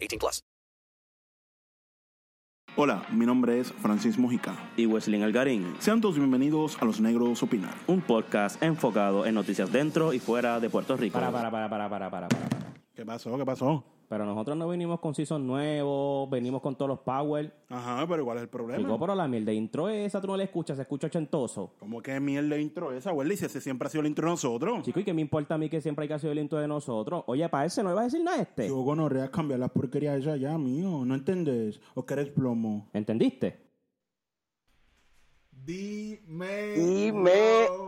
18 plus. Hola, mi nombre es Francis Mojica. y Wesley Algarín, Sean todos bienvenidos a Los Negros Opinar. un podcast enfocado en noticias dentro y fuera de Puerto Rico. Para, para, para, para, para, para, para. para. ¿Qué pasó? ¿Qué pasó? Pero nosotros no venimos con season nuevo, venimos con todos los power. Ajá, pero ¿cuál es el problema? Chico, pero la mierda de intro esa tú no la escuchas, se escucha ochentoso. ¿Cómo que mierda de intro esa, güey? Si ese siempre ha sido el intro de nosotros. Chico, ¿y qué me importa a mí que siempre hay que hacer el intro de nosotros? Oye, para ese no iba a decir nada este. Yo gonorrea cambiar las porquerías esa ya, mío. ¿No entendés? ¿O que eres plomo? ¿Entendiste? Dime.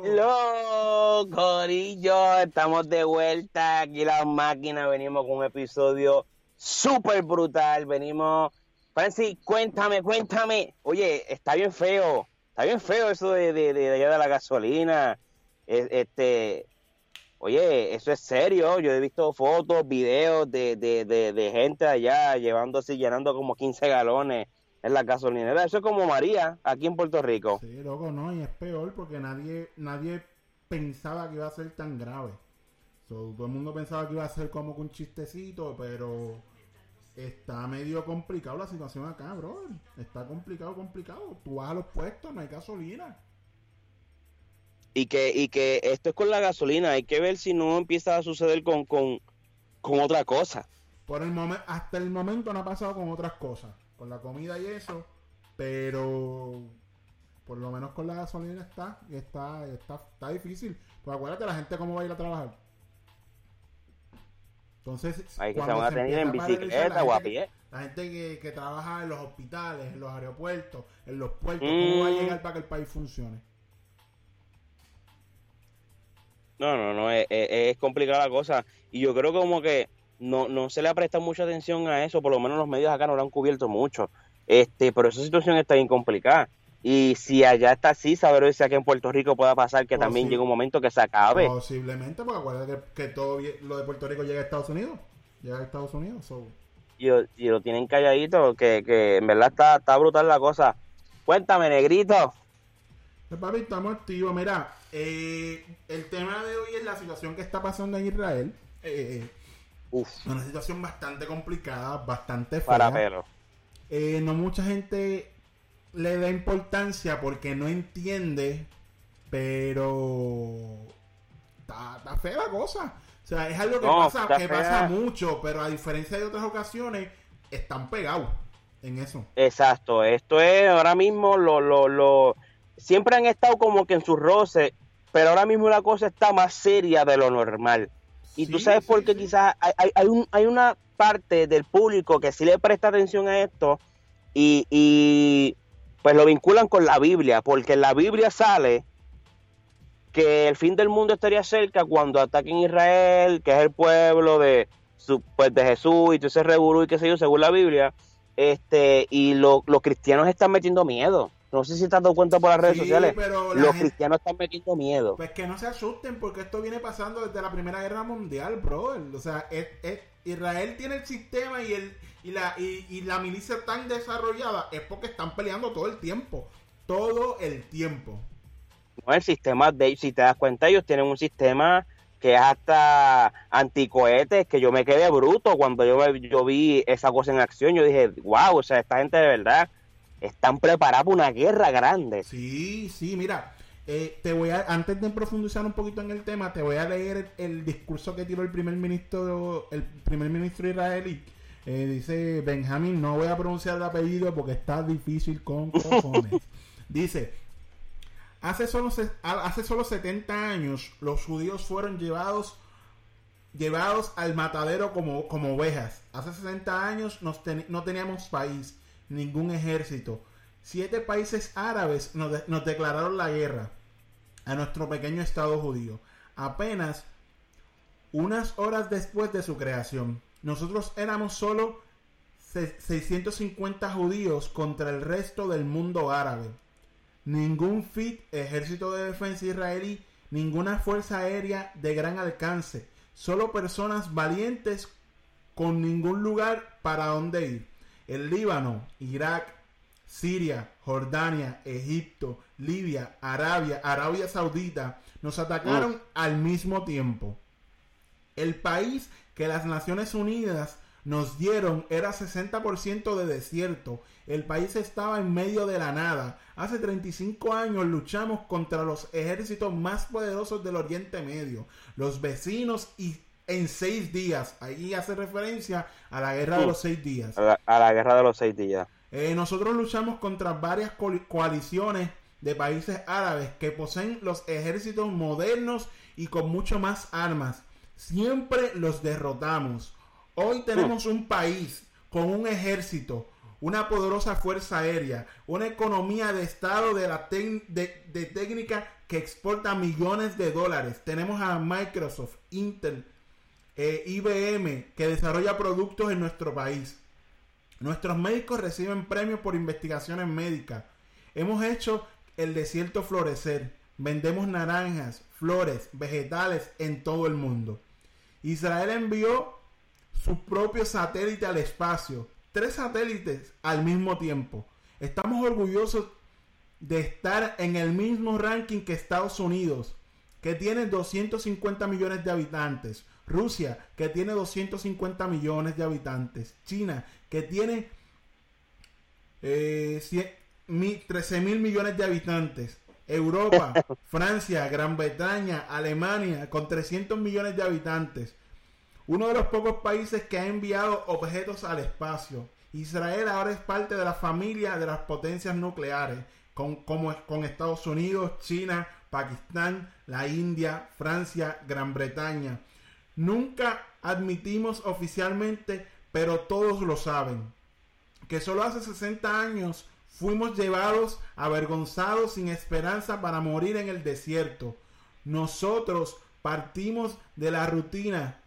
Dímelo, Corillo, estamos de vuelta. Aquí las máquinas, venimos con un episodio súper brutal. Venimos, Francis, cuéntame, cuéntame. Oye, está bien feo, está bien feo eso de, de, de, allá de la gasolina. Es- Este, oye, eso es serio. Yo he visto fotos, videos de, de, de, de gente allá llevando así, llenando como 15 galones en la gasolinera. Eso es como María, aquí en Puerto Rico. Sí, loco, no, y es peor porque nadie, nadie pensaba que iba a ser tan grave. So, todo el mundo pensaba que iba a ser como un chistecito, pero está medio complicado la situación acá, bro. Está complicado, complicado. Tú vas a los puestos, no hay gasolina. y que, y que esto es con la gasolina, hay que ver si no empieza a suceder con, con, con otra cosa. Por el momento, hasta el momento no ha pasado con otras cosas, con la comida y eso, pero por lo menos con la gasolina está, está, está, está difícil. Pues acuérdate la gente cómo va a ir a trabajar. Entonces, Hay que se van a tener en bicicleta la o a gente que- pie. La gente que, que trabaja en los hospitales, en los aeropuertos, en los puertos, ¿cómo va a Mm. llegar para que el país funcione? No, no, no, es, es- es complicada la cosa. Y yo creo como que no, no se le ha prestado mucha atención a eso, por lo menos los medios acá no lo han cubierto mucho. Este, pero esa situación está bien complicada. Y si allá está así, saber si aquí en Puerto Rico pueda pasar que Oh, también llegue un momento que se acabe. Posiblemente, porque acuérdate que, que todo lo de Puerto Rico llega a Estados Unidos. Llega a Estados Unidos. so- y, lo- y lo tienen calladito, que, que en verdad está, está brutal la cosa. Cuéntame, negrito. Pues, papi, estamos activos. Mira, eh, el tema de hoy es la situación que está pasando en Israel. Eh, Uf, una situación bastante complicada, bastante fea. para pelo. Eh, no mucha gente le da importancia porque no entiende, pero está, está fea la cosa. O sea, es algo que, No, pasa, que fea. pasa mucho, pero a diferencia de otras ocasiones, están pegados en eso. Exacto, esto es ahora mismo lo, lo, lo, siempre han estado como que en sus roces, pero ahora mismo la cosa está más seria de lo normal. Y tú Sí, sabes por qué sí. quizás hay, hay, un, hay una parte del público que sí le presta atención a esto y, y pues lo vinculan con la Biblia, porque en la Biblia sale que el fin del mundo estaría cerca cuando ataquen Israel, que es el pueblo de, su, pues, de Jesús y todo ese revolú y qué sé yo, según la Biblia, este, y lo- los cristianos están metiendo miedo. No sé si te has dado cuenta por las redes Sí, sociales, pero los gente- cristianos están metiendo miedo. Pues que no se asusten porque esto viene pasando desde la Primera Guerra Mundial, bro. O sea, es- es- Israel tiene el sistema y el y la y, y la milicia tan desarrollada es porque están peleando todo el tiempo, todo el tiempo. No, el sistema de si te das cuenta, ellos tienen un sistema que es hasta anticohetes, que yo me quedé bruto cuando yo, yo vi esa cosa en acción. Yo dije, wow, o sea, esta gente de verdad están preparados para una guerra grande. Sí, sí, mira, eh, te voy a antes de profundizar un poquito en el tema, te voy a leer el, el discurso que tiró el primer ministro el primer ministro israelí. Eh, dice Benjamin, no voy a pronunciar el apellido porque está difícil con cojones. dice, hace solo, hace solo 70 años los judíos fueron llevados llevados al matadero como, como ovejas. Hace 60 años nos ten- no teníamos país, ningún ejército. Siete países árabes nos, de- nos declararon la guerra a nuestro pequeño Estado judío. Apenas unas horas después de su creación. Nosotros éramos solo se- 650 judíos contra el resto del mundo árabe. Ningún FIT, ejército de defensa israelí, ninguna fuerza aérea de gran alcance. Solo personas valientes con ningún lugar para dónde ir. El Líbano, Irak, Siria, Jordania, Egipto, Libia, Arabia, Arabia Saudita nos atacaron al mismo tiempo. El país que las Naciones Unidas nos dieron era 60% de desierto. El país estaba en medio de la nada. Hace 35 años luchamos contra los ejércitos más poderosos del Oriente Medio, los vecinos y en seis días. Ahí hace referencia a la guerra de los seis días. A la, a la guerra de los seis días. Eh, nosotros luchamos contra varias coali- coaliciones de países árabes que poseen los ejércitos modernos y con mucho más armas. Siempre los derrotamos. Hoy tenemos un país con un ejército, una poderosa fuerza aérea, una economía de estado de, la de técnica que exporta millones de dólares. Tenemos a Microsoft, Intel, eh, IBM, que desarrolla productos en nuestro país. Nuestros médicos reciben premios por investigaciones médicas. Hemos hecho el desierto florecer. Vendemos naranjas, flores, vegetales en todo el mundo. Israel envió su propio satélite al espacio. Tres satélites al mismo tiempo. Estamos orgullosos de estar en el mismo ranking que Estados Unidos, que tiene 250 millones de habitantes. Rusia, que tiene 250 millones de habitantes. China, que tiene eh, cien- mi- 13 mil millones de habitantes. Europa, Francia, Gran Bretaña, Alemania, con 300 millones de habitantes. Uno de los pocos países que ha enviado objetos al espacio. Israel ahora es parte de la familia de las potencias nucleares, con, como con Estados Unidos, China, Pakistán, la India, Francia, Gran Bretaña. Nunca admitimos oficialmente, pero todos lo saben, que solo hace 60 años fuimos llevados avergonzados sin esperanza para morir en el desierto. Nosotros partimos de la rutina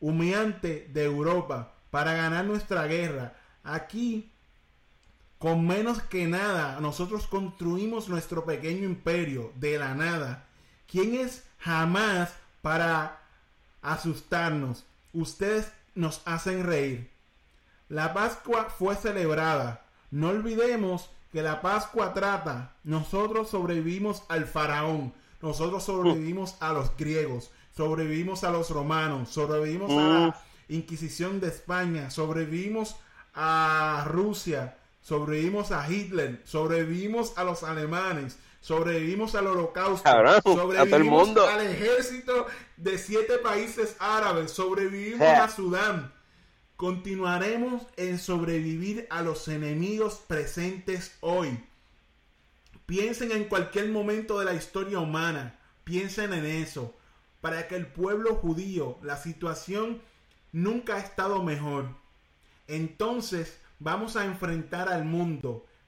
humillante de Europa para ganar nuestra guerra. Aquí, con menos que nada, nosotros construimos nuestro pequeño imperio de la nada. ¿Quién es jamás para asustarnos? Ustedes nos hacen reír. La Pascua fue celebrada. No olvidemos que la Pascua trata. Nosotros sobrevivimos al faraón. Nosotros sobrevivimos a los griegos. Sobrevivimos a los romanos. Sobrevivimos a la Inquisición de España. Sobrevivimos a Rusia. Sobrevivimos a Hitler. Sobrevivimos a los alemanes. Sobrevivimos al holocausto. Cabrón, el sobrevivimos mundo. al ejército de siete países árabes. Sobrevivimos Yeah. a Sudán. Continuaremos en sobrevivir a los enemigos presentes hoy. Piensen en cualquier momento de la historia humana. Piensen en eso. Para que el pueblo judío, la situación nunca ha estado mejor. Entonces vamos a enfrentar al mundo.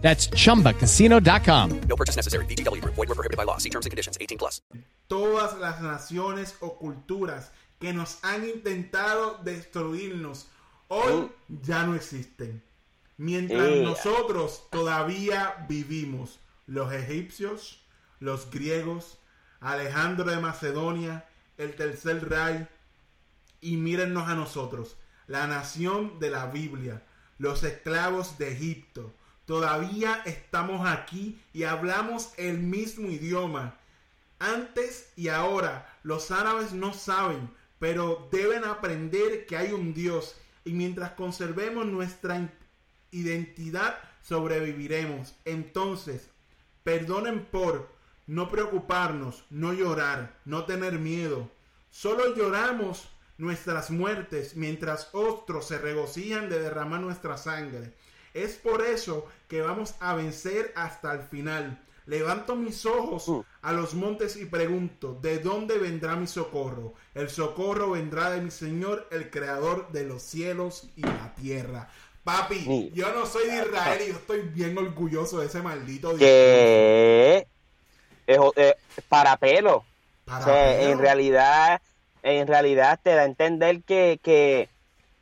That's chumbacasino.com. No purchase necessary. VGW Group. Void were prohibited by law. See terms and conditions. 18 plus. todas las naciones o culturas que nos han intentado destruirnos, hoy ya no existen. Mientras Eh. nosotros todavía vivimos, los egipcios, los griegos, Alejandro de Macedonia, el tercer Reich, y mírennos a nosotros, la nación de la Biblia, los esclavos de Egipto. Todavía estamos aquí y hablamos el mismo idioma. Antes y ahora los árabes no saben, pero deben aprender que hay un Dios y mientras conservemos nuestra identidad sobreviviremos. Entonces, perdonen por no preocuparnos, no llorar, no tener miedo. Solo lloramos nuestras muertes mientras otros se regocijan de derramar nuestra sangre. Es por eso que vamos a vencer hasta el final. Levanto mis ojos a los montes y pregunto, ¿de dónde vendrá mi socorro? El socorro vendrá de mi Señor, el creador de los cielos y la tierra. Papi, Sí. yo no soy de Israel y yo estoy bien orgulloso de ese maldito Dios. es, es para pelo. Para O sea, pelo. en realidad, en realidad te da a entender que, que,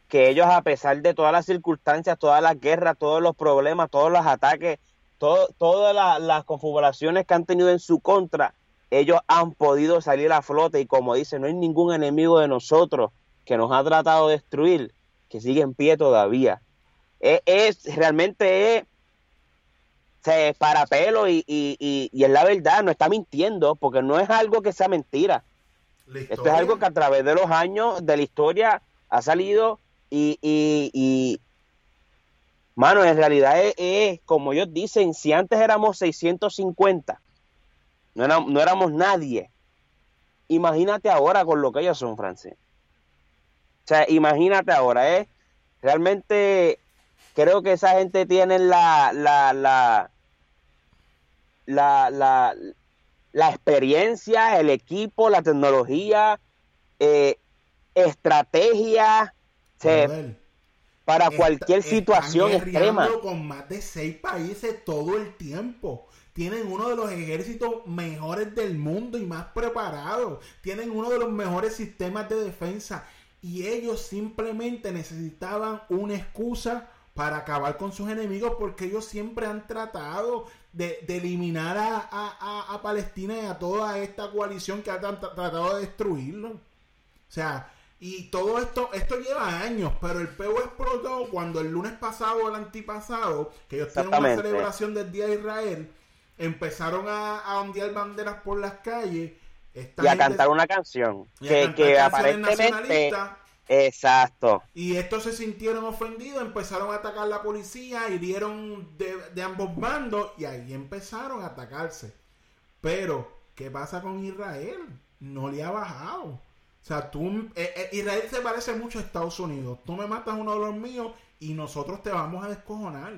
que ellos, a pesar de todas las circunstancias, todas las guerras, todos los problemas, todos los ataques, todo- todas la- las configuraciones que han tenido en su contra, ellos han podido salir a flote y como dice, no hay ningún enemigo de nosotros que nos ha tratado de destruir, que sigue en pie todavía. Es, es- realmente es, para pelo y, y, y, y es la verdad, no está mintiendo, porque no es algo que sea mentira. Esto es algo que a través de los años de la historia ha salido y, y, y mano, en realidad es, como ellos dicen, si antes éramos 650, no, era- no éramos nadie, imagínate ahora con lo que ellos son, Francis. O sea, imagínate ahora, ¿eh? Realmente creo que esa gente tiene la, la, la, la, la, la experiencia, el equipo, la tecnología, eh, estrategia, para cualquier situación extrema. con más de seis países todo el tiempo. Tienen uno de los ejércitos mejores del mundo y más preparados. Tienen uno de los mejores sistemas de defensa. Y ellos simplemente necesitaban una excusa para acabar con sus enemigos porque ellos siempre han tratado de, de eliminar a, a- a- Palestina y a toda esta coalición que ha tra- tratado de destruirlo. O sea, y todo esto, esto lleva años, pero el peo explotó cuando el lunes pasado o el antipasado, que ellos tienen una celebración del Día de Israel, empezaron a, a ondear banderas por las calles. Esta Y a gente- cantar una canción a que, que aparentemente, exacto, Y estos se sintieron ofendidos, empezaron a atacar la policía, hirieron de, de ambos bandos y ahí empezaron a atacarse. Pero, ¿qué pasa con Israel? No le ha bajado. O sea, tú, eh, eh, Israel se parece mucho a Estados Unidos. Tú me matas uno de los míos y nosotros te vamos a descojonar.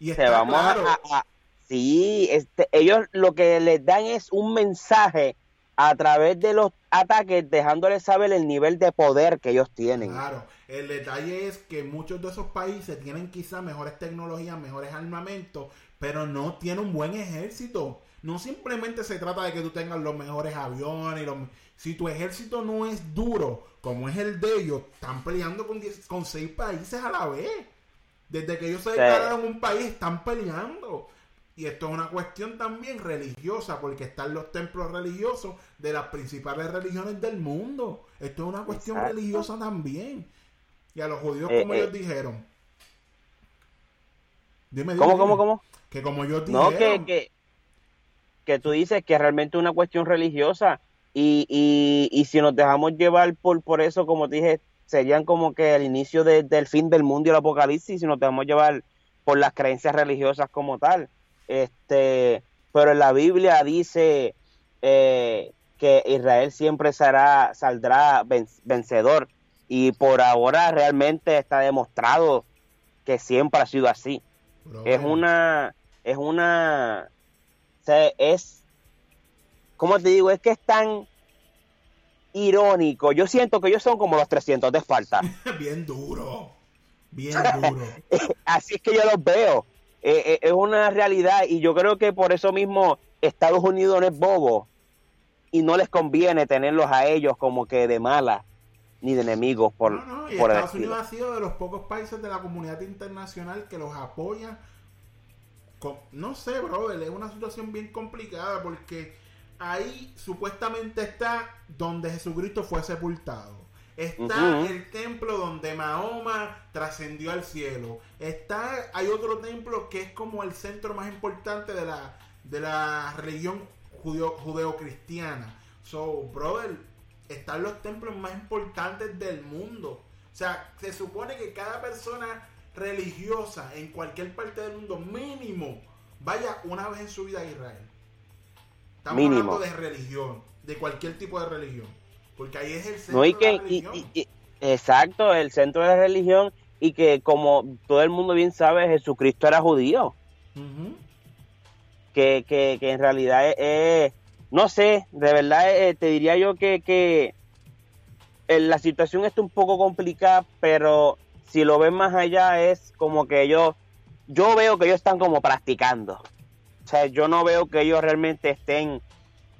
Y te está vamos a- claro. a, a- sí, este, ellos lo que les dan es un mensaje a través de los ataques, dejándoles saber el nivel de poder que ellos tienen. Claro, el detalle es que muchos de esos países tienen quizá mejores tecnologías, mejores armamentos, pero no tienen un buen ejército. No simplemente se trata de que tú tengas los mejores aviones. y los- Si tu ejército no es duro, como es el de ellos, están peleando con, diez- con seis países a la vez. Desde que ellos se declararon un país, están peleando. Y esto es una cuestión también religiosa, porque están los templos religiosos de las principales religiones del mundo. Esto es una cuestión Exacto. religiosa también. Y a los judíos, Eh, como eh. ellos dijeron. Dime, dime, ¿Cómo, dime. cómo, cómo? Que como ellos No, que, que, que tú dices que es realmente una cuestión religiosa y, y, y si nos dejamos llevar por, por eso, como te dije, serían como que el inicio de- del fin del mundo y el apocalipsis si nos dejamos llevar por las creencias religiosas como tal. Este, pero en la Biblia dice eh, que Israel siempre será, saldrá ven- vencedor y por ahora realmente está demostrado que siempre ha sido así. Es una, es una, o sea, es, ¿cómo te digo? Es que es tan irónico. Yo siento que ellos son como los 300 de Esparta. Bien duro. Bien duro. Así es que yo los veo. Eh, eh, es una realidad y yo creo que por eso mismo Estados Unidos no es bobo y no les conviene tenerlos a ellos como que de mala ni de enemigos por, No, no, y por Estados. Unidos ha sido de los pocos países de la comunidad internacional que los apoya. con- no sé, brother, es una situación bien complicada porque ahí supuestamente está donde Jesucristo fue sepultado. Está el templo donde Mahoma trascendió al cielo. Está, hay otro templo que es como el centro más importante de la, de la religión judeo, judeocristiana. So, brother, están los templos más importantes del mundo. O sea, se supone que cada persona religiosa en cualquier parte del mundo, mínimo, vaya una vez en su vida a Israel. Estamos Mínimo. hablando de religión, de cualquier tipo de religión. Porque ahí es el centro No, y de la religión. y- y- exacto, el centro de la religión y que como todo el mundo bien sabe, Jesucristo era judío. Que, que, que en realidad es, es- no sé, de verdad eh, te diría yo que, que eh, la situación está un poco complicada, pero si lo ven más allá es como que ellos, yo veo que ellos están como practicando. O sea, yo no veo que ellos realmente estén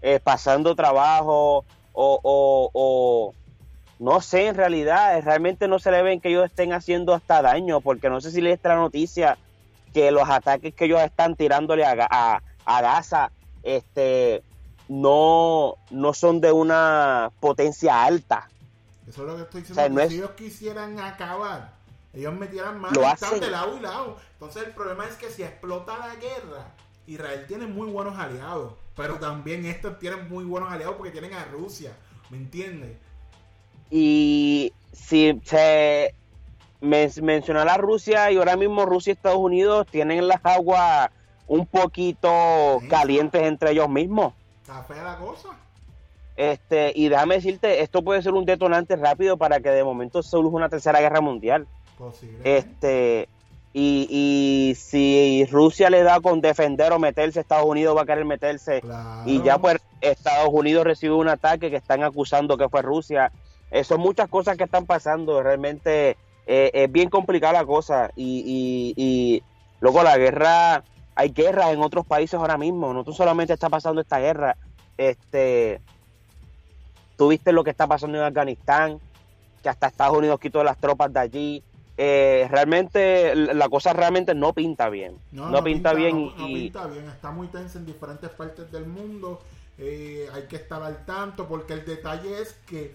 eh, pasando trabajo o, o, o no sé, en realidad, eh, realmente no se le ven que ellos estén haciendo hasta daño, porque no sé si leíste la noticia que los ataques que ellos están tirándole a, a, a Gaza este, no, no son de una potencia alta. Eso es lo que estoy diciendo. O sea, no si es- ellos quisieran acabar, ellos metieran más Lo hacen. están de lado y lado. Entonces el problema es que si explota la guerra, Israel tiene muy buenos aliados. Pero también estos tienen muy buenos aliados porque tienen a Rusia. ¿Me entiendes? Y si se men- mencionó a Rusia y ahora mismo Rusia y Estados Unidos tienen las aguas un poquito Sí. calientes entre ellos mismos. Está fea la cosa. Este, y déjame decirte, esto puede ser un detonante rápido para que de momento se surja una tercera guerra mundial. Posiblemente. Este, y, y si Rusia le da con defender o meterse, Estados Unidos va a querer meterse. Claro. Y ya pues Estados Unidos recibe un ataque que están acusando que fue Rusia. Eh, son muchas cosas que están pasando. Realmente eh, es bien complicada la cosa. Y, y, y luego la guerra, hay guerras en otros países ahora mismo. No solamente está pasando esta guerra. Este, tú viste lo que está pasando en Afganistán, que hasta Estados Unidos quitó las tropas de allí. Eh, realmente la cosa realmente no pinta bien. No, pinta, bien no- no y, pinta bien. Está muy tensa en diferentes partes del mundo. Eh, hay que estar al tanto porque el detalle es que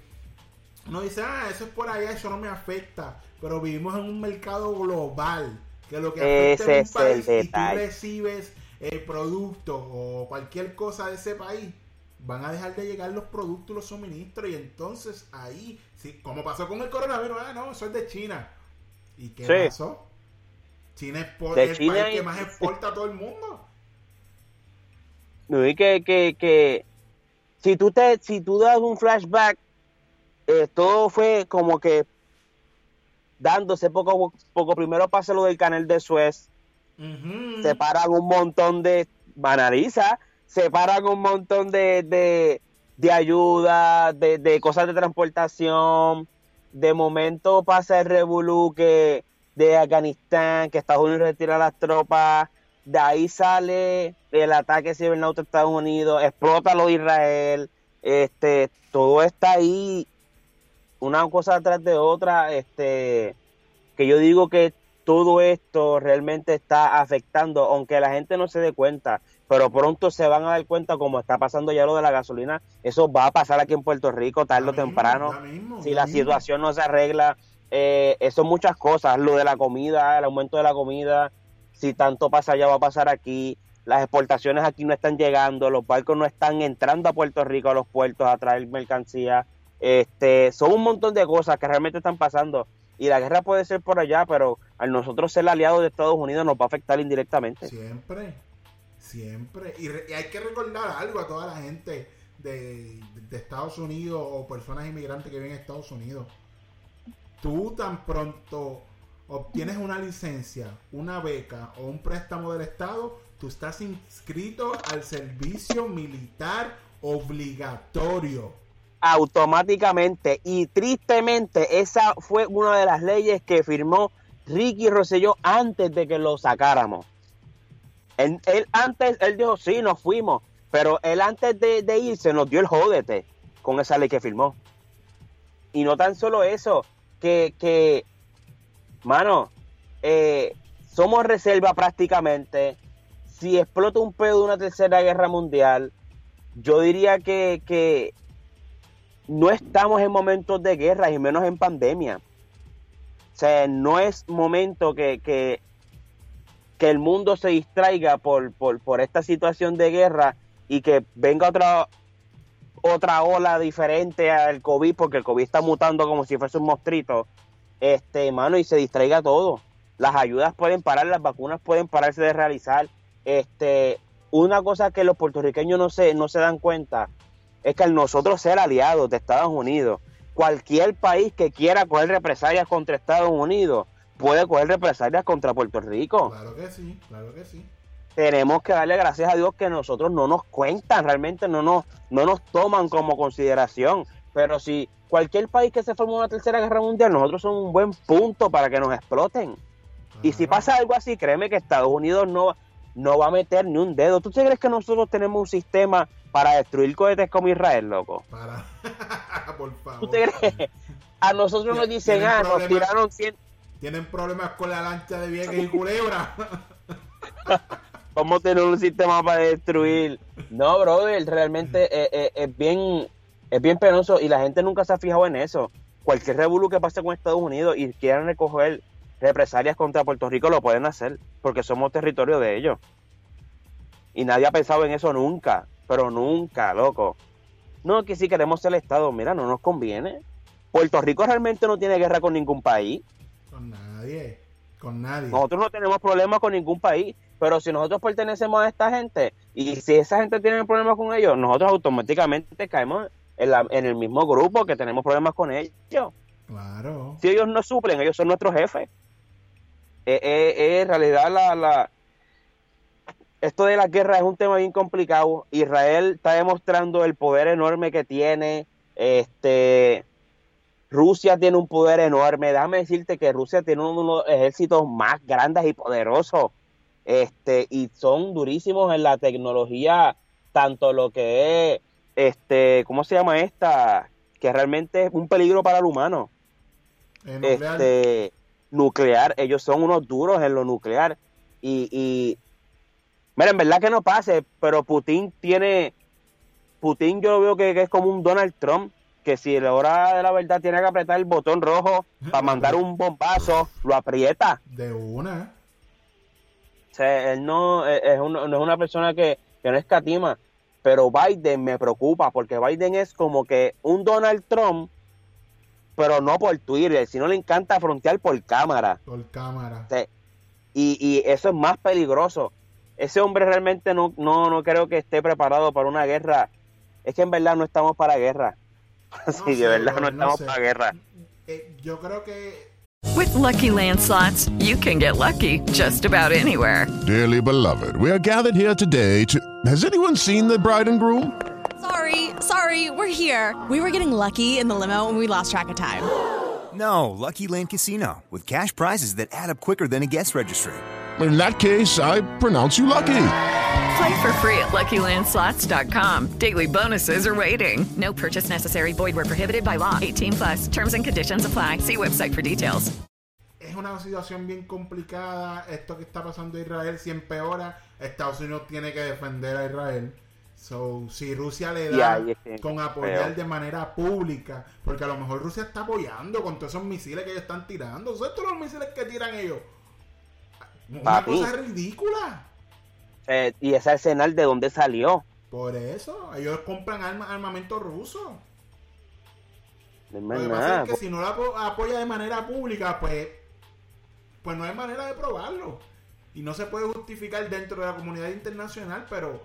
uno dice, ah, eso es por allá, eso no me afecta. Pero vivimos en un mercado global que lo que afecta en un es el país y tú recibes el producto o cualquier cosa de ese país, van a dejar de llegar los productos y los suministros. Y entonces ahí, sí, como pasó con el coronavirus, ah, no, eso es de China. ¿Y qué Sí. pasó? China es el China país y- que más exporta a todo el mundo. No, y que, que, que si tú te, si tú das un flashback, eh, todo fue como que dándose poco, poco primero pasa lo del canal de Suez, Ujú. separan un montón de banaliza, separan un montón de, de, de ayuda, de, de cosas de transportación, de momento pasa el revolú que de Afganistán, que Estados Unidos retira las tropas, de ahí sale el ataque cibernauta de Estados Unidos, explota lo de Israel, este, todo está ahí, una cosa atrás de otra, este, que yo digo que todo esto realmente está afectando, aunque la gente no se dé cuenta, pero pronto se van a dar cuenta como está pasando ya lo de la gasolina, eso va a pasar aquí en Puerto Rico tarde o temprano, mismo, si la mismo. situación no se arregla, eh, eso son muchas cosas, lo de la comida, el aumento de la comida, si tanto pasa allá va a pasar aquí, las exportaciones aquí no están llegando, los barcos no están entrando a Puerto Rico, a los puertos a traer mercancía, este, son un montón de cosas que realmente están pasando y la guerra puede ser por allá, pero al nosotros ser aliados de Estados Unidos nos va a afectar indirectamente. Siempre. Siempre. Y, re- y hay que recordar algo a toda la gente de, de Estados Unidos o personas inmigrantes que viven en Estados Unidos. Tú tan pronto obtienes una licencia, una beca o un préstamo del Estado, tú estás inscrito al servicio militar obligatorio. automáticamente y tristemente esa fue una de las leyes que firmó Ricky Rosselló antes de que lo sacáramos. Él, él antes, él dijo, sí, nos fuimos, pero él antes de, de irse nos dio el jódete con esa ley que firmó. Y no tan solo eso, que, que mano, eh, somos reserva prácticamente. Si explota un pedo de una tercera guerra mundial, yo diría que, que no estamos en momentos de guerra y menos en pandemia. O sea, no es momento que, que, que el mundo se distraiga por, por, por esta situación de guerra y que venga otra otra ola diferente al COVID, porque el COVID está mutando como si fuese un mostrito, este, mano, y se distraiga todo. Las ayudas pueden parar, las vacunas pueden pararse de realizar. Este, una cosa que los puertorriqueños no se, no se dan cuenta es que al nosotros ser aliados de Estados Unidos, cualquier país que quiera coger represalias contra Estados Unidos puede coger represalias contra Puerto Rico. Claro que sí, claro que sí. Tenemos que darle gracias a Dios que nosotros no nos cuentan, realmente no nos, no nos toman como consideración. Pero si cualquier país que se forme una tercera guerra mundial, nosotros somos un buen punto para que nos exploten. Y si pasa algo así, créeme que Estados Unidos no, no va a meter ni un dedo. ¿Tú te crees que nosotros tenemos un sistema para destruir cohetes como Israel, loco? Para. Por favor. ¿Tú te crees? A nosotros nos dicen, ah, nos tiraron 100... Tienen problemas con la lancha de Vieques y Culebra. A tener un sistema para destruir. No, brother, realmente eh, eh, es bien es bien penoso y la gente nunca se ha fijado en eso. Cualquier revolú que pase con Estados Unidos y quieran recoger represalias contra Puerto Rico lo pueden hacer porque somos territorio de ellos. Y nadie ha pensado en eso nunca, pero nunca, loco. No, que si queremos ser el Estado, mira, no nos conviene. Puerto Rico realmente no tiene guerra con ningún país. Con nadie. Con nadie. Nosotros no tenemos problemas con ningún país, pero si nosotros pertenecemos a esta gente y si esa gente tiene problemas con ellos, nosotros automáticamente caemos en, la- en el mismo grupo que tenemos problemas con ellos. Claro. Si ellos no suplen, ellos son nuestros jefes. Eh, eh, eh, en realidad, la, la- esto de la guerra es un tema bien complicado. Israel está demostrando el poder enorme que tiene. Este, Rusia tiene un poder enorme. Déjame decirte que Rusia tiene uno de los ejércitos más grandes y poderosos. Este, y son durísimos en la tecnología, tanto lo que es, este, ¿cómo se llama esta? Que realmente es un peligro para el humano nuclear. este nuclear, ellos son unos duros en lo nuclear y, y mira, en verdad que no pase, pero Putin tiene Putin yo lo veo que, que es como un Donald Trump, que si la hora de la verdad tiene que apretar el botón rojo para mandar un bombazo, lo aprieta. De una. O sea, él no es, es un- no es una persona que, que no escatima, pero Biden me preocupa porque Biden es como que un Donald Trump, pero no por Twitter, sino le encanta frontear por cámara. Por cámara. O sea, y, y eso es más peligroso. Ese hombre realmente no, no, no creo que esté preparado para una guerra. Es que en verdad no estamos para guerra. Sí, de sé, verdad no no estamos sé. para guerra. Eh, yo creo que With Lucky Land slots, you can get lucky just about anywhere. Dearly beloved, we are gathered here today to. Has anyone seen the bride and groom? Sorry, sorry, we're here. We were getting lucky in the limo and we lost track of time. No, Lucky Land Casino, with cash prizes that add up quicker than a guest registry. In that case, I pronounce you lucky. Play for free at LuckyLandSlots.com. Daily bonuses are waiting. No purchase necessary. Void where prohibited by law. 18 plus. Terms and conditions apply. See website for details. es una situación bien complicada. Esto que está pasando en Israel, si empeora, Estados Unidos tiene que defender a Israel. So, si Rusia le da que- con apoyar de manera pública, porque a lo mejor Rusia está apoyando con todos esos misiles que ellos están tirando. ¿Sabes todos los misiles que tiran ellos? Una Papi. cosa ridícula. Eh, y ese arsenal de dónde salió. Por eso, ellos compran arma- armamento ruso. No Lo que pasa es que si no apo- apoya de manera pública, pues, pues no hay manera de probarlo. Y no se puede justificar dentro de la comunidad internacional, pero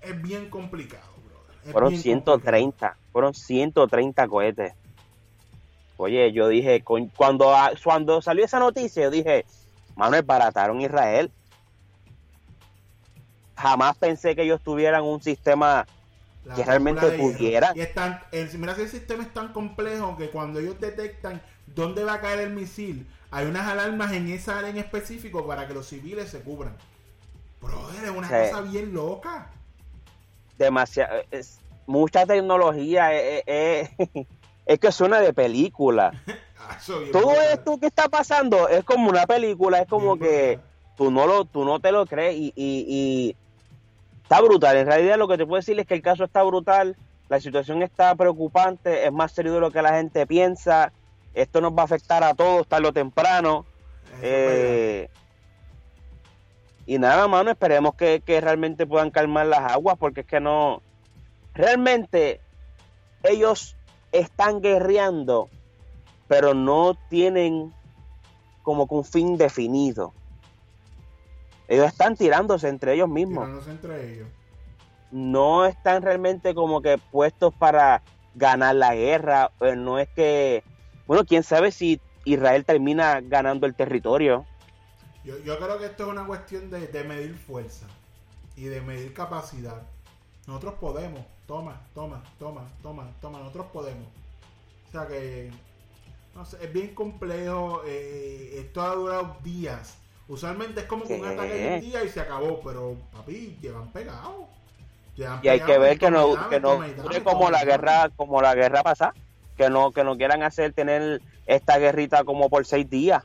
es bien complicado, brother. Es Fueron bien 130, fueron 130 cohetes. Oye, yo dije, cuando, cuando salió esa noticia, yo dije, mano, barataron Israel. Jamás pensé que ellos tuvieran un sistema La que realmente pudiera. Y están, el, mira que el sistema es tan complejo que cuando ellos detectan dónde va a caer el misil, hay unas alarmas en esa área en específico para que los civiles se cubran. Brother, es una Sí. cosa bien loca. demasiado, es, mucha tecnología, eh, eh, eh, es que suena de película. Todo esto que está pasando es como una película, es como que tú no lo, tú no te lo crees y, y- y está brutal. En realidad lo que te puedo decir es que el caso está brutal, la situación está preocupante, es más serio de lo que la gente piensa. Esto nos va a afectar a todos tarde o temprano. Eh, y nada, mano, esperemos que, que realmente puedan calmar las aguas, porque es que no. Realmente, ellos están guerreando, pero no tienen como que un fin definido. Ellos están tirándose entre ellos mismos. Tirándose entre ellos. No están realmente como que puestos para ganar la guerra. eh, No es que. Bueno, quién sabe si Israel termina ganando el territorio. Yo, yo creo que esto es una cuestión de, de medir fuerza y de medir capacidad. Nosotros podemos. Toma, toma, toma, toma, toma. Nosotros podemos. O sea que. No sé, es bien complejo. eh, esto ha durado días. Usualmente es como que un ataque de un día y se acabó. Pero, papi, llevan pegados. Llevan y hay que ver que no, que no dame, como la guerra como la guerra pasada que no que no quieran hacer tener esta guerrita como por seis días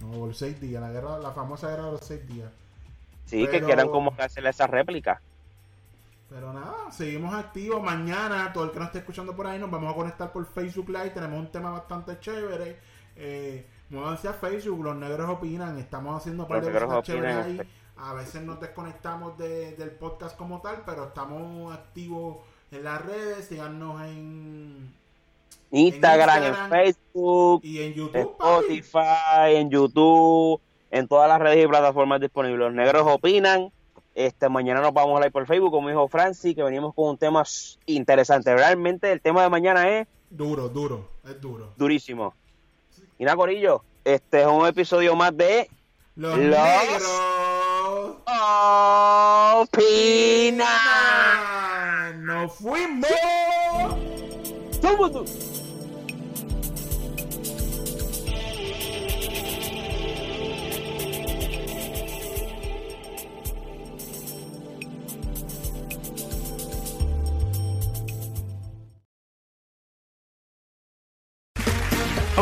No, por seis días. La, guerra, la famosa guerra de los seis días. sí que quieran como hacer esa réplica Pero nada, seguimos activos. Mañana, todo el que nos esté escuchando por ahí, nos vamos a conectar por Facebook Live. Tenemos un tema bastante chévere. Eh, muévanse a Facebook, los negros opinan. Estamos haciendo un par Los de cosas chéveres ahí. este. A veces nos desconectamos de- del podcast como tal, pero estamos activos en las redes. Síganos en, Instagram, en, Instagram Facebook y en en YouTube. papi. Spotify en YouTube en todas las redes y plataformas disponibles los negros opinan este mañana nos vamos a live por Facebook como dijo Francis que venimos con un tema interesante realmente el tema de mañana es Duro, duro, es duro. durísimo y nada Corillo este es un episodio más de Los, Los- negros opinan. ¡Nos fuimos! Vámonos.